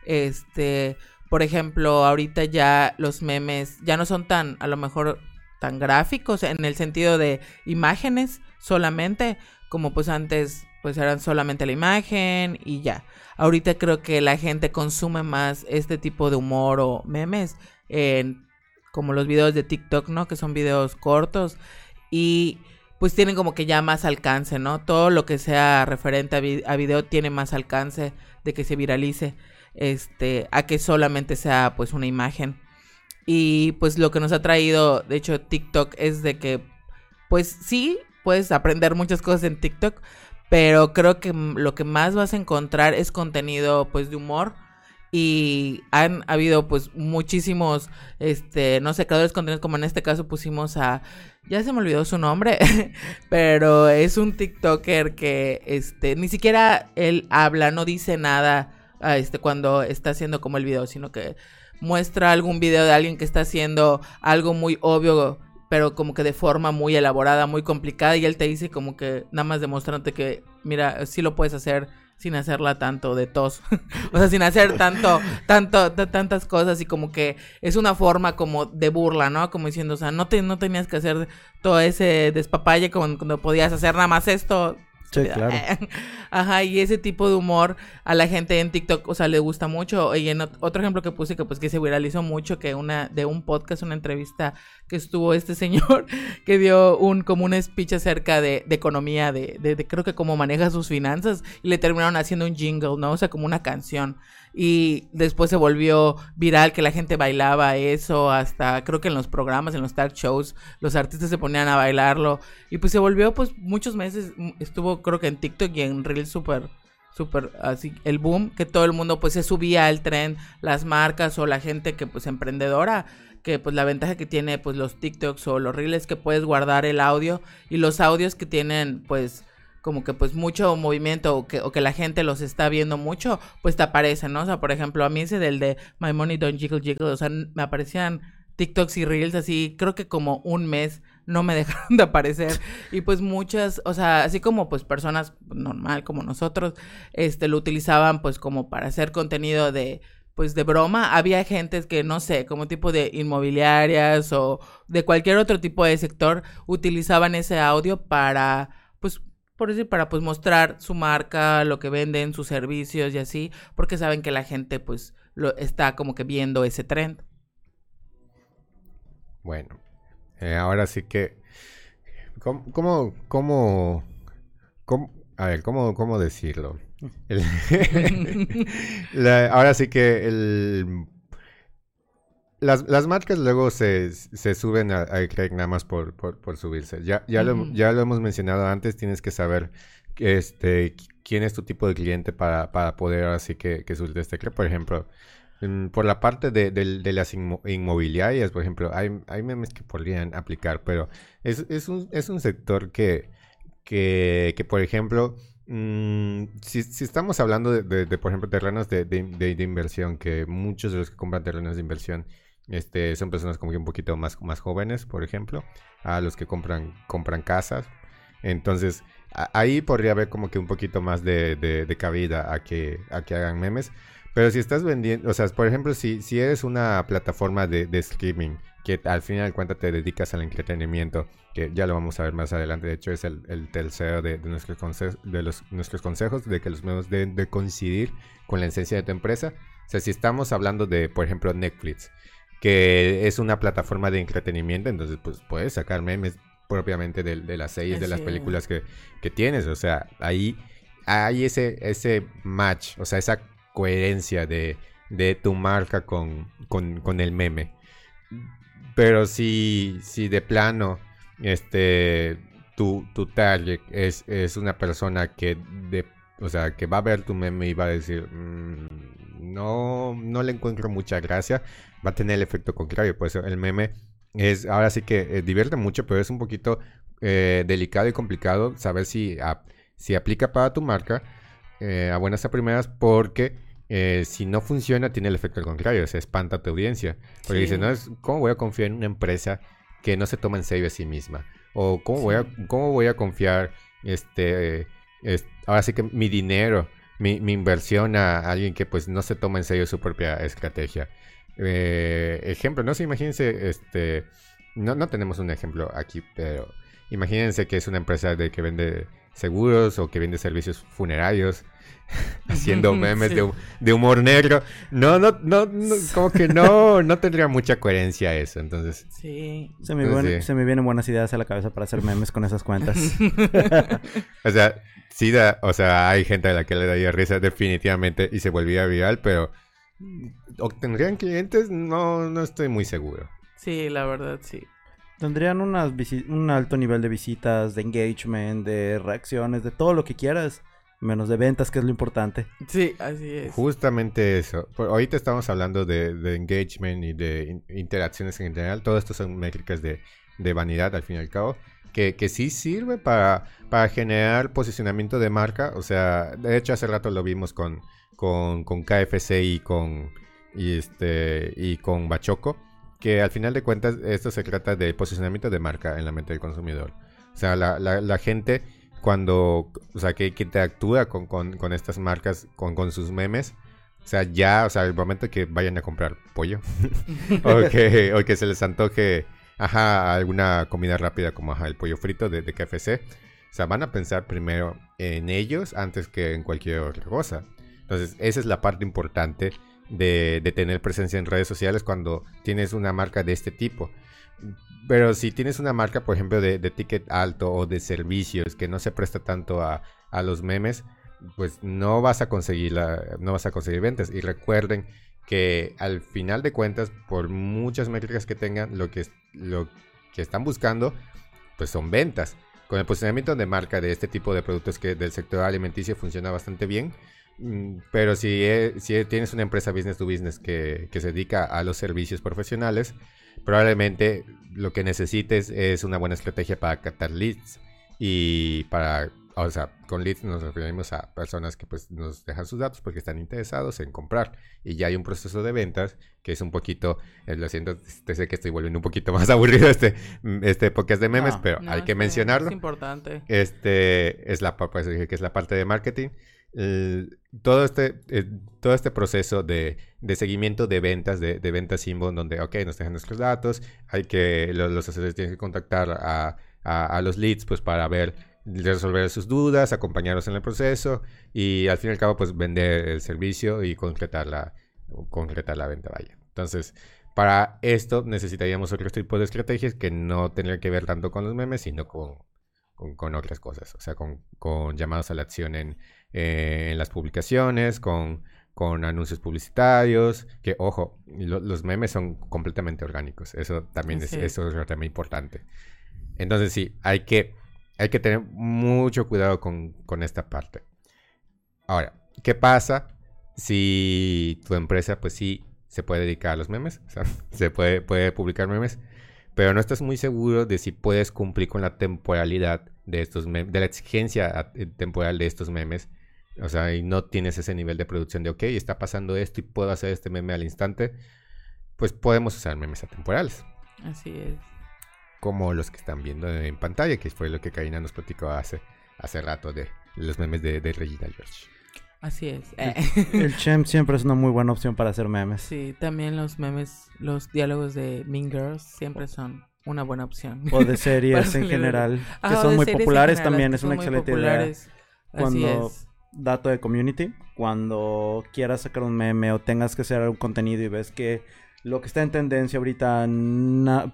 Este, por ejemplo, ahorita ya los memes ya no son tan, a lo mejor, tan gráficos en el sentido de imágenes solamente, como pues antes pues eran solamente la imagen y ya. Ahorita creo que la gente consume más este tipo de humor o memes, en, como los videos de TikTok, ¿no? Que son videos cortos y pues tienen como que ya más alcance, ¿no? Todo lo que sea referente a, video tiene más alcance de que se viralice, este, a que solamente sea pues una imagen. Y pues lo que nos ha traído, de hecho, TikTok es de que, pues sí, puedes aprender muchas cosas en TikTok, pero creo que lo que más vas a encontrar es contenido pues de humor. Y han habido pues muchísimos este no sé creadores de contenido como en este caso pusimos a ya se me olvidó su nombre [LAUGHS] pero es un tiktoker que este ni siquiera él habla no dice nada este cuando está haciendo como el video sino que muestra algún video de alguien que está haciendo algo muy obvio pero como que de forma muy elaborada, muy complicada, y él te dice como que nada más demostrándote que, mira, sí lo puedes hacer sin hacerla tanto de tos, [LAUGHS] o sea, sin hacer tanto, [LAUGHS] tanto, tantas cosas y como que es una forma como de burla, ¿no? Como diciendo, o sea, no, te, no tenías que hacer todo ese despapalle como cuando podías hacer nada más esto, Sí, claro. [LAUGHS] Ajá, y ese tipo de humor a la gente en TikTok, o sea, le gusta mucho. Y en otro ejemplo que puse que pues que se viralizó mucho, que una de un podcast, una entrevista que estuvo este señor [LAUGHS] que dio un como un speech acerca de, economía, de, creo que cómo maneja sus finanzas y le terminaron haciendo un jingle, ¿no? O sea, como una canción y después se volvió viral que la gente bailaba eso, hasta creo que en los programas, en los talk shows, los artistas se ponían a bailarlo y pues se volvió pues muchos meses, mm, estuvo creo que en TikTok y en Reels súper súper así el boom que todo el mundo pues se subía al tren las marcas o la gente que pues emprendedora que pues la ventaja que tiene pues los TikToks o los reels que puedes guardar el audio y los audios que tienen pues como que pues mucho movimiento o que, o que la gente los está viendo mucho, pues te aparecen, ¿no? O sea, por ejemplo, a mí ese del de My Money Don't Jiggle Jiggle, o sea, me aparecían TikToks y Reels así, creo que como un mes no me [LAUGHS] dejaron de aparecer y pues muchas, o sea, así como pues personas normal como nosotros, este lo utilizaban pues como para hacer contenido de pues de broma, había gentes que no sé, como tipo de inmobiliarias o de cualquier otro tipo de sector utilizaban ese audio para pues por decir, para pues mostrar su marca, lo que venden, sus servicios y así, porque saben que la gente pues lo está como que viendo ese trend. Bueno, eh, ahora sí que, ¿cómo, cómo, cómo, a ver, cómo, cómo decirlo? [LAUGHS] ahora sí que el las, las marcas luego se, se suben a, a nada más por, por, subirse. Ya, ya, lo, ya lo hemos mencionado antes, tienes que saber este, quién es tu tipo de cliente para, para poder así que, que subirte este Por ejemplo, por la parte de, las inmobiliarias, por ejemplo, hay, memes que podrían aplicar, pero es, un, es un sector que, que, que por ejemplo, mm, si, estamos hablando de, por ejemplo, terrenos de, de, inversión, que muchos de los que compran terrenos de inversión este, son personas como que un poquito más, más jóvenes, por ejemplo, a los que compran, compran casas. Entonces, ahí podría haber como que un poquito más de, de, cabida a que, a que hagan memes. Pero si estás vendiendo, o sea, por ejemplo, si, si eres una plataforma de, de streaming que al final de cuentas te dedicas al entretenimiento, que ya lo vamos a ver más adelante, de hecho es el, el tercero de, nuestros consejos, de los, nuestros consejos, de que los medios deben de coincidir con la esencia de tu empresa. O sea, si estamos hablando de, por ejemplo, Netflix, que es una plataforma de entretenimiento, entonces pues puedes sacar memes propiamente de, de las series, de las películas que, que, tienes, o sea, ahí hay ese, ese match, o sea, esa coherencia de, de tu marca con, con, con, el meme. Pero si, si de plano este, tu, tu target es, es una persona que, de, o sea, que va a ver tu meme y va a decir, mm, no, no le encuentro mucha gracia, va a tener el efecto contrario. Por eso el meme es, ahora sí que eh, divierte mucho, pero es un poquito eh, delicado y complicado saber si, si aplica para tu marca eh, a buenas a primeras porque si no funciona tiene el efecto contrario, se espanta a tu audiencia. Porque dice, no, es, ¿cómo voy a confiar en una empresa que no se toma en serio a sí misma? O ¿cómo, voy, a, cómo voy a confiar, este, ahora sí que mi dinero, mi, mi, inversión a alguien que pues no se toma en serio su propia estrategia? Eh, ejemplo, no sé, imagínense, este, no, no tenemos un ejemplo aquí, pero imagínense que es una empresa de que vende seguros o que vende servicios funerarios [LAUGHS] haciendo memes de, humor negro. No, no, no, como que no, no tendría mucha coherencia eso, entonces. Sí. Se me, se me vienen buenas ideas a la cabeza para hacer memes con esas cuentas. [LAUGHS] o sea, sí da, o sea, hay gente a la que le daría risa definitivamente y se volvía viral, pero ¿Obtendrían clientes? No, no estoy muy seguro. Sí, la verdad, sí. Tendrían unas un alto nivel de visitas, de engagement, de reacciones, de todo lo que quieras. Menos de ventas, que es lo importante. Sí, así es. Justamente eso. ahorita estamos hablando de, engagement y de interacciones en general. Todo esto son métricas de, vanidad, al fin y al cabo. Que, que sí sirve para, para generar posicionamiento de marca. O sea, de hecho, hace rato lo vimos con, con, con KFC y con, y, este, y con Bachoco, que al final de cuentas esto se trata de posicionamiento de marca en la mente del consumidor. O sea, la, la, gente cuando, o sea, que, que interactúa con, con, con, estas marcas, con, con sus memes, o sea, ya, o sea, el momento que vayan a comprar pollo, [LAUGHS] o, que, o que se les antoje, ajá, alguna comida rápida como, ajá, el pollo frito de, de KFC, o sea, van a pensar primero en ellos antes que en cualquier otra cosa. Entonces, esa es la parte importante de, tener presencia en redes sociales cuando tienes una marca de este tipo. Pero si tienes una marca, por ejemplo, de, ticket alto o de servicios que no se presta tanto a, los memes, pues no vas a conseguir la, no vas a conseguir ventas. Y recuerden que al final de cuentas, por muchas métricas que tengan, lo que, lo que están buscando, pues son ventas. Con el posicionamiento de marca de este tipo de productos que del sector alimenticio funciona bastante bien. Mm, pero si, e, si tienes una empresa business to business que, que, se dedica a los servicios profesionales, probablemente lo que necesites es una buena estrategia para captar leads y para o sea, con leads nos referimos a personas que pues nos dejan sus datos porque están interesados en comprar. Y ya hay un proceso de ventas que es un poquito, eh, lo siento, sé que estoy volviendo un poquito [LAUGHS] más aburrido este, este podcast de memes, pero hay que mencionarlo. Es importante. Este es la, pues, que es la parte de marketing. Todo, este, eh, todo este proceso de, de, seguimiento de ventas, de, de ventas Simbo, donde, ok, nos dejan nuestros datos, hay que, los, los asesores tienen que contactar a, a, los leads pues para ver resolver sus dudas, acompañarlos en el proceso y al fin y al cabo pues vender el servicio y concretar la, concretar la venta, vaya. Entonces, para esto necesitaríamos otros tipos de estrategias que no tendrían que ver tanto con los memes, sino con, con, otras cosas. O sea, con, con, llamados a la acción en, eh, en las publicaciones, con, con, anuncios publicitarios, que ojo, los memes son completamente orgánicos. Eso también es, eso es importante. Entonces sí, hay que hay que tener mucho cuidado con, esta parte. Ahora, ¿qué pasa si tu empresa, pues sí, se puede dedicar a los memes? O sea, [LAUGHS] se puede, puede publicar memes, pero no estás muy seguro de si puedes cumplir con la temporalidad de estos memes, de la exigencia eh, temporal de estos memes. O sea, y no tienes ese nivel de producción de, ok, está pasando esto y puedo hacer este meme al instante. Pues podemos usar memes atemporales. Así es como los que están viendo en pantalla, que fue lo que Karina nos platicó hace, hace rato de los memes de, Regina George. Así es. El, [LAUGHS] Chem siempre es una muy buena opción para hacer memes. Sí, también los memes, los diálogos de Mean Girls siempre son una buena opción. O de [LAUGHS] series en general, que son muy populares también, es una excelente idea. Cuando, dato de community, cuando quieras sacar un meme o tengas que hacer algún contenido y ves que lo que está en tendencia ahorita,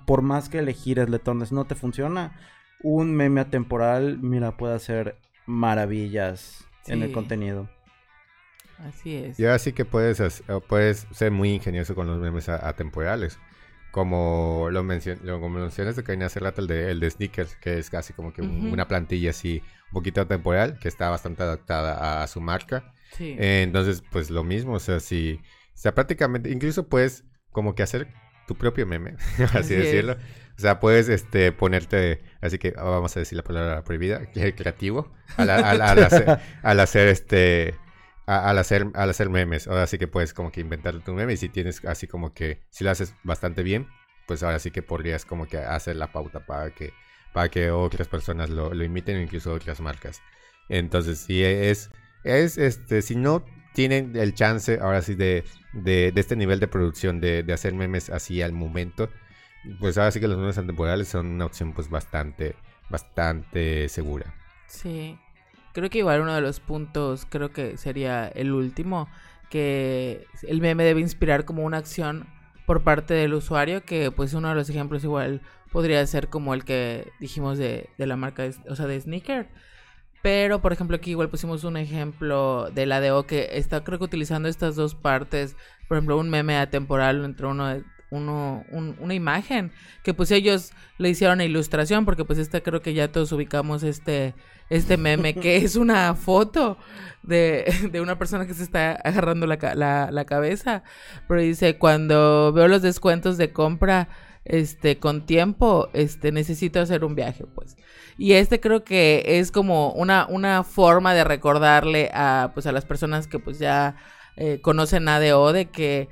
por más que elegir letones no te funciona, un meme atemporal, mira, puede hacer maravillas en el contenido. Así es. Y ahora sí que puedes, puedes ser muy ingenioso con los memes atemporales. Como lo, mencion lo como mencionas de Karina hace rato, el de, el de Sneakers, que es casi como que una plantilla así, un poquito atemporal, que está bastante adaptada a, su marca. Sí. Eh, entonces, pues lo mismo, o sea, si, o sea, prácticamente, incluso puedes como que hacer tu propio meme, [LAUGHS] así, decirlo. O sea, puedes este, ponerte, así que vamos a decir la palabra prohibida, [LAUGHS] creativo, al, hacer, [LAUGHS] al hacer este al hacer, al hacer memes. Ahora sí que puedes como que inventar tu meme y si tienes así como que, si lo haces bastante bien, pues ahora sí que podrías como que hacer la pauta para que, para que otras personas lo, lo imiten incluso otras marcas. Entonces, si es, es este, si no tienen el chance ahora sí de, de, de este nivel de producción de, de, hacer memes así al momento, pues ahora sí que los memes atemporales son una opción pues bastante, bastante segura. Sí. Creo que igual uno de los puntos, creo que sería el último, que el meme debe inspirar como una acción por parte del usuario, que pues uno de los ejemplos igual podría ser como el que dijimos de, de la marca, o sea, de sneaker. Pero, por ejemplo, aquí igual pusimos un ejemplo de la DO que está creo que utilizando estas dos partes. Por ejemplo, un meme atemporal entre uno de uno, una imagen que pues ellos le hicieron ilustración porque pues este creo que ya todos ubicamos este este meme que es una foto de, de una persona que se está agarrando la, la, la, cabeza pero dice cuando veo los descuentos de compra este con tiempo este necesito hacer un viaje pues y este creo que es como una una forma de recordarle a pues a las personas que pues ya eh, conocen ADO de que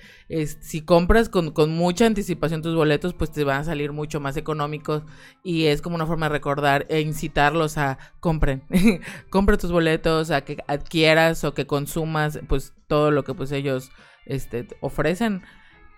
si compras con, mucha anticipación tus boletos, pues te van a salir mucho más económicos y es como una forma de recordar e incitarlos a compren, [LAUGHS] compra tus boletos, a que adquieras o que consumas pues todo lo que pues ellos este, ofrecen.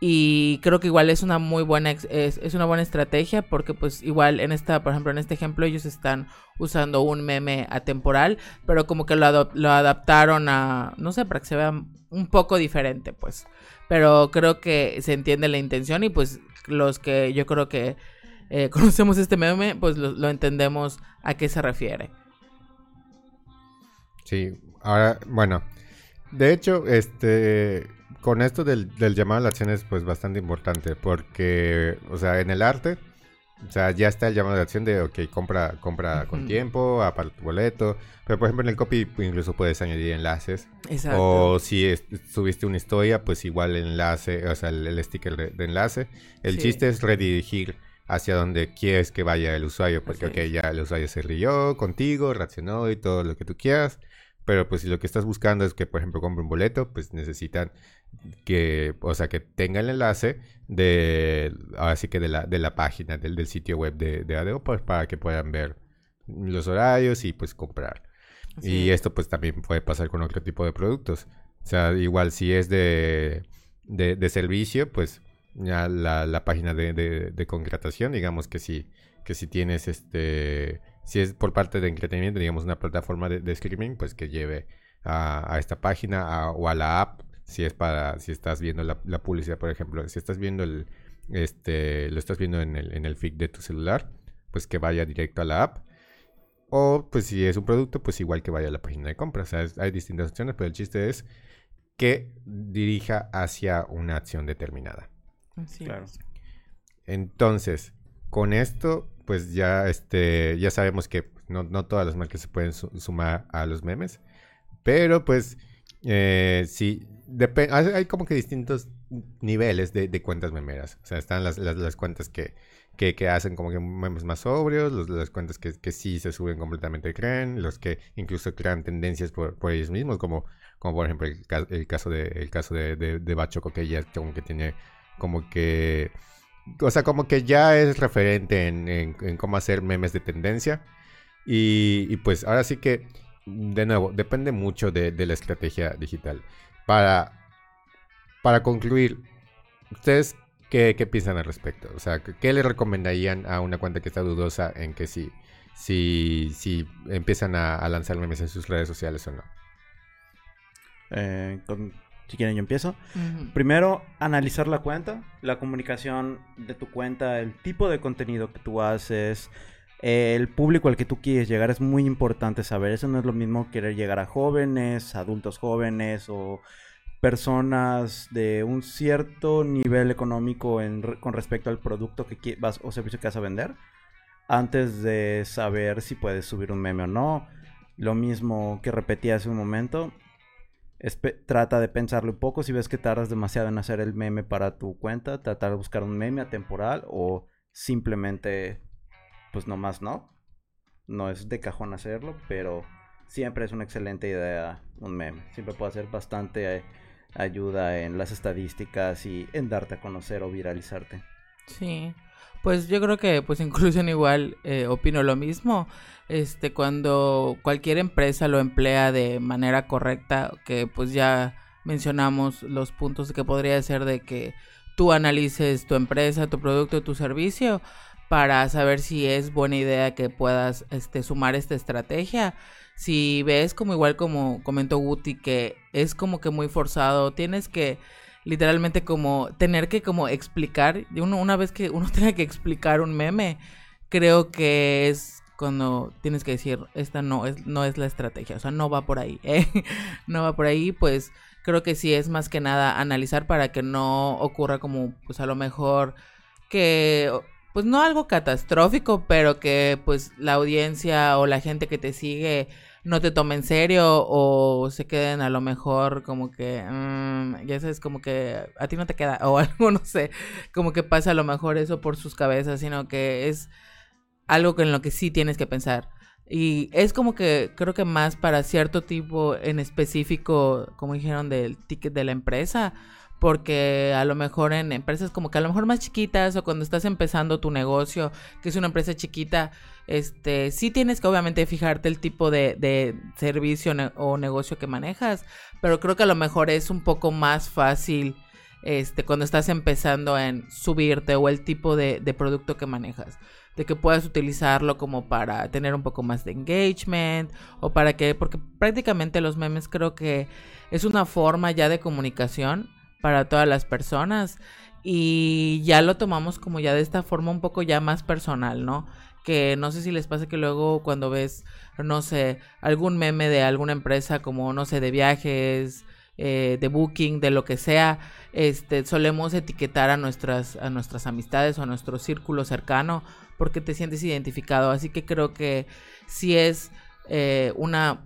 Y creo que igual es una muy buena es, es, una buena estrategia porque pues igual en esta, por ejemplo, en este ejemplo ellos están usando un meme atemporal, pero como que lo, lo adaptaron a, no sé, para que se vea un poco diferente, pues. Pero creo que se entiende la intención y pues los que yo creo que eh, [LAUGHS] conocemos este meme, pues lo, lo entendemos a qué se refiere. Sí, ahora, bueno, de hecho, este con esto del, llamado a la acción es pues bastante importante porque, o sea, en el arte, o sea, ya está el llamado de acción de, ok, compra, compra con tiempo, aparte tu boleto. Pero, por ejemplo, en el copy incluso puedes añadir enlaces. Exacto. O si subiste una historia, pues igual el enlace, o sea, el, sticker de, enlace. El chiste es redirigir hacia donde quieres que vaya el usuario. Porque, ok, ya el usuario se rió contigo, reaccionó y todo lo que tú quieras. Pero pues si lo que estás buscando es que, por ejemplo, compre un boleto, pues necesitan que, o sea, que tenga el enlace de, ahora sí que de la, de la página, del, del sitio web de, de ADO, pues para que puedan ver los horarios y pues comprar. y esto pues también puede pasar con otro tipo de productos. O sea, igual si es de, de, servicio, pues ya la, la página de, de, contratación, digamos que si, que si tienes este si es por parte de entretenimiento, digamos una plataforma de, streaming, pues que lleve a, esta página o a la app, si es para, si estás viendo la, publicidad, por ejemplo, si estás viendo el, este, lo estás viendo en el, en el feed de tu celular, pues que vaya directo a la app. O pues si es un producto, pues igual que vaya a la página de compra. O sea, hay distintas opciones, pero el chiste es que dirija hacia una acción determinada. claro. Entonces, con esto pues ya, este, ya sabemos que no, todas las marcas se pueden sumar a los memes. Pero pues eh, sí, hay como que distintos niveles de, cuentas memeras. O sea, están las, las, cuentas que, que, hacen como que memes más sobrios, las cuentas que, que sí se suben completamente creen, los que incluso crean tendencias por, por ellos mismos, como, como por ejemplo el, caso de el caso de, de, de Bachoco, que ya como que tiene como que o sea, como que ya es referente en, cómo hacer memes de tendencia. Y, pues ahora sí que, de nuevo, depende mucho de, la estrategia digital. Para, para concluir, ¿ustedes qué, piensan al respecto? O sea, ¿qué le recomendarían a una cuenta que está dudosa en que si, si, si empiezan a, lanzar memes en sus redes sociales o no? Eh, si quieren, yo empiezo. Primero, analizar la cuenta, la comunicación de tu cuenta, el tipo de contenido que tú haces, el público al que tú quieres llegar es muy importante saber. Eso no es lo mismo querer llegar a jóvenes, adultos jóvenes o personas de un cierto nivel económico con respecto al producto que vas o servicio que vas a vender antes de saber si puedes subir un meme o no. Lo mismo que repetí hace un momento. Trata de pensarlo un poco. Si ves que tardas demasiado en hacer el meme para tu cuenta, tratar de buscar un meme atemporal o simplemente pues nomás no. No es de cajón hacerlo, pero siempre es una excelente idea un meme. Siempre puede hacer bastante eh, ayuda en las estadísticas y en darte a conocer o viralizarte. Sí. Pues yo creo que pues inclusión igual eh, opino lo mismo. Este cuando cualquier empresa lo emplea de manera correcta, que pues ya mencionamos los puntos que podría ser de que tú analices tu empresa, tu producto, tu servicio, para saber si es buena idea que puedas este, sumar esta estrategia. Si ves como igual como comentó Guti que es como que muy forzado, tienes que literalmente como tener que como explicar, uno, una vez que uno [LAUGHS] tenga que explicar un meme, creo que es cuando tienes que decir, esta no es, no es la estrategia, o sea, no va por ahí, [LAUGHS] ¿eh? no va por ahí, pues creo que sí es más que nada analizar para que no ocurra como, pues a lo mejor que pues no algo catastrófico, pero que pues la audiencia o la gente que te sigue no te tome en serio o se queden a lo mejor como que, mm, ya sabes, como que a ti no te queda o [LAUGHS] algo, no sé, como que pasa a lo mejor eso por sus cabezas, sino que es algo en lo que sí tienes que pensar. Y es como que creo que más para cierto tipo en específico, como dijeron, del ticket de la empresa porque a lo mejor en empresas como que a lo mejor más chiquitas o cuando estás empezando tu negocio, que es una empresa chiquita, este, sí tienes que obviamente fijarte el tipo de, servicio o negocio que manejas, pero creo que a lo mejor es un poco más fácil este, cuando estás empezando en subirte o el tipo de, de producto que manejas de que puedas utilizarlo como para tener un poco más de engagement o para que, porque prácticamente los memes creo que es una forma ya de comunicación para todas las personas y ya lo tomamos como ya de esta forma un poco ya más personal, ¿no? Que no sé si les pasa que luego cuando ves, no sé, algún meme de alguna empresa como, no sé, de viajes, eh, de booking, de lo que sea, este, solemos etiquetar a nuestras, a nuestras amistades o a nuestro círculo cercano porque te sientes identificado. Así que creo que sí es eh, una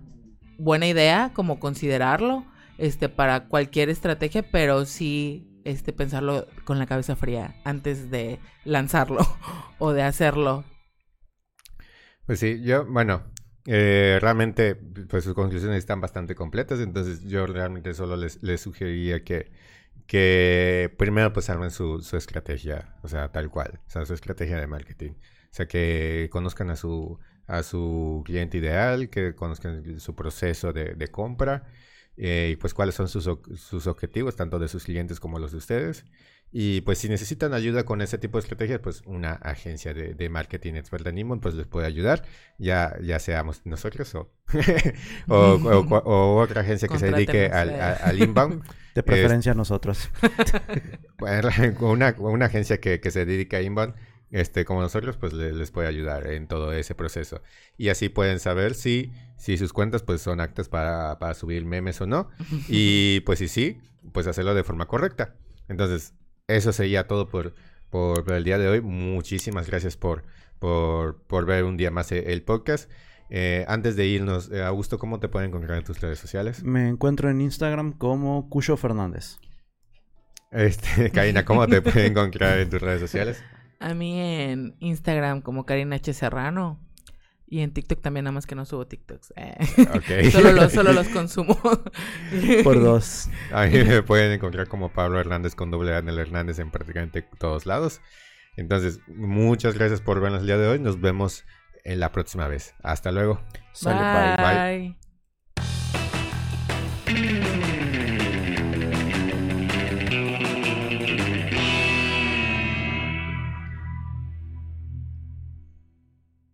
buena idea como considerarlo este, para cualquier estrategia, pero sí este, pensarlo con la cabeza fría antes de lanzarlo [LAUGHS] o de hacerlo. Pues sí, yo, bueno, eh, realmente, pues sus conclusiones están bastante completas, entonces yo realmente solo les, sugeriría que, que primero pues armen su, su, estrategia, o sea, tal cual, o sea, su estrategia de marketing. O sea, que conozcan a su, a su cliente ideal, que conozcan su proceso de compra eh, y pues cuáles son sus, sus, objetivos, tanto de sus clientes como los de ustedes. Y pues si necesitan ayuda con ese tipo de estrategias, pues una agencia de, de marketing experta en inbound pues les puede ayudar, ya, ya seamos nosotros o, [LAUGHS] [LAUGHS] o, otra agencia que se dedique al, al, inbound. [LAUGHS] De preferencia a nosotros. una, una agencia que, que se dedique a inbound este, como nosotros, pues les puede ayudar en todo ese proceso. Y así pueden saber si, si sus cuentas pues son actas para, para subir memes o no. [LAUGHS] Y pues si sí, pues hacerlo de forma correcta. Entonces, eso sería todo por, por, el día de hoy. Muchísimas gracias por, por, por ver un día más el podcast. Eh, antes de irnos, eh, Augusto, ¿cómo te pueden encontrar en tus redes sociales? Me encuentro en Instagram como Cucho Fernández. Este, [LAUGHS] Karina, ¿cómo te [LAUGHS] pueden encontrar en tus redes sociales? A mí en Instagram como Karina H. Serrano. Y en TikTok también, nada más que no subo TikToks. [LAUGHS] Eh. solo, los, solo los consumo. [LAUGHS] Por dos. A mí me pueden encontrar como Pablo Hernández con doble A en el Hernández en prácticamente todos lados. Entonces, muchas gracias por vernos el día de hoy. Nos vemos en la próxima vez. Hasta luego. bye. bye.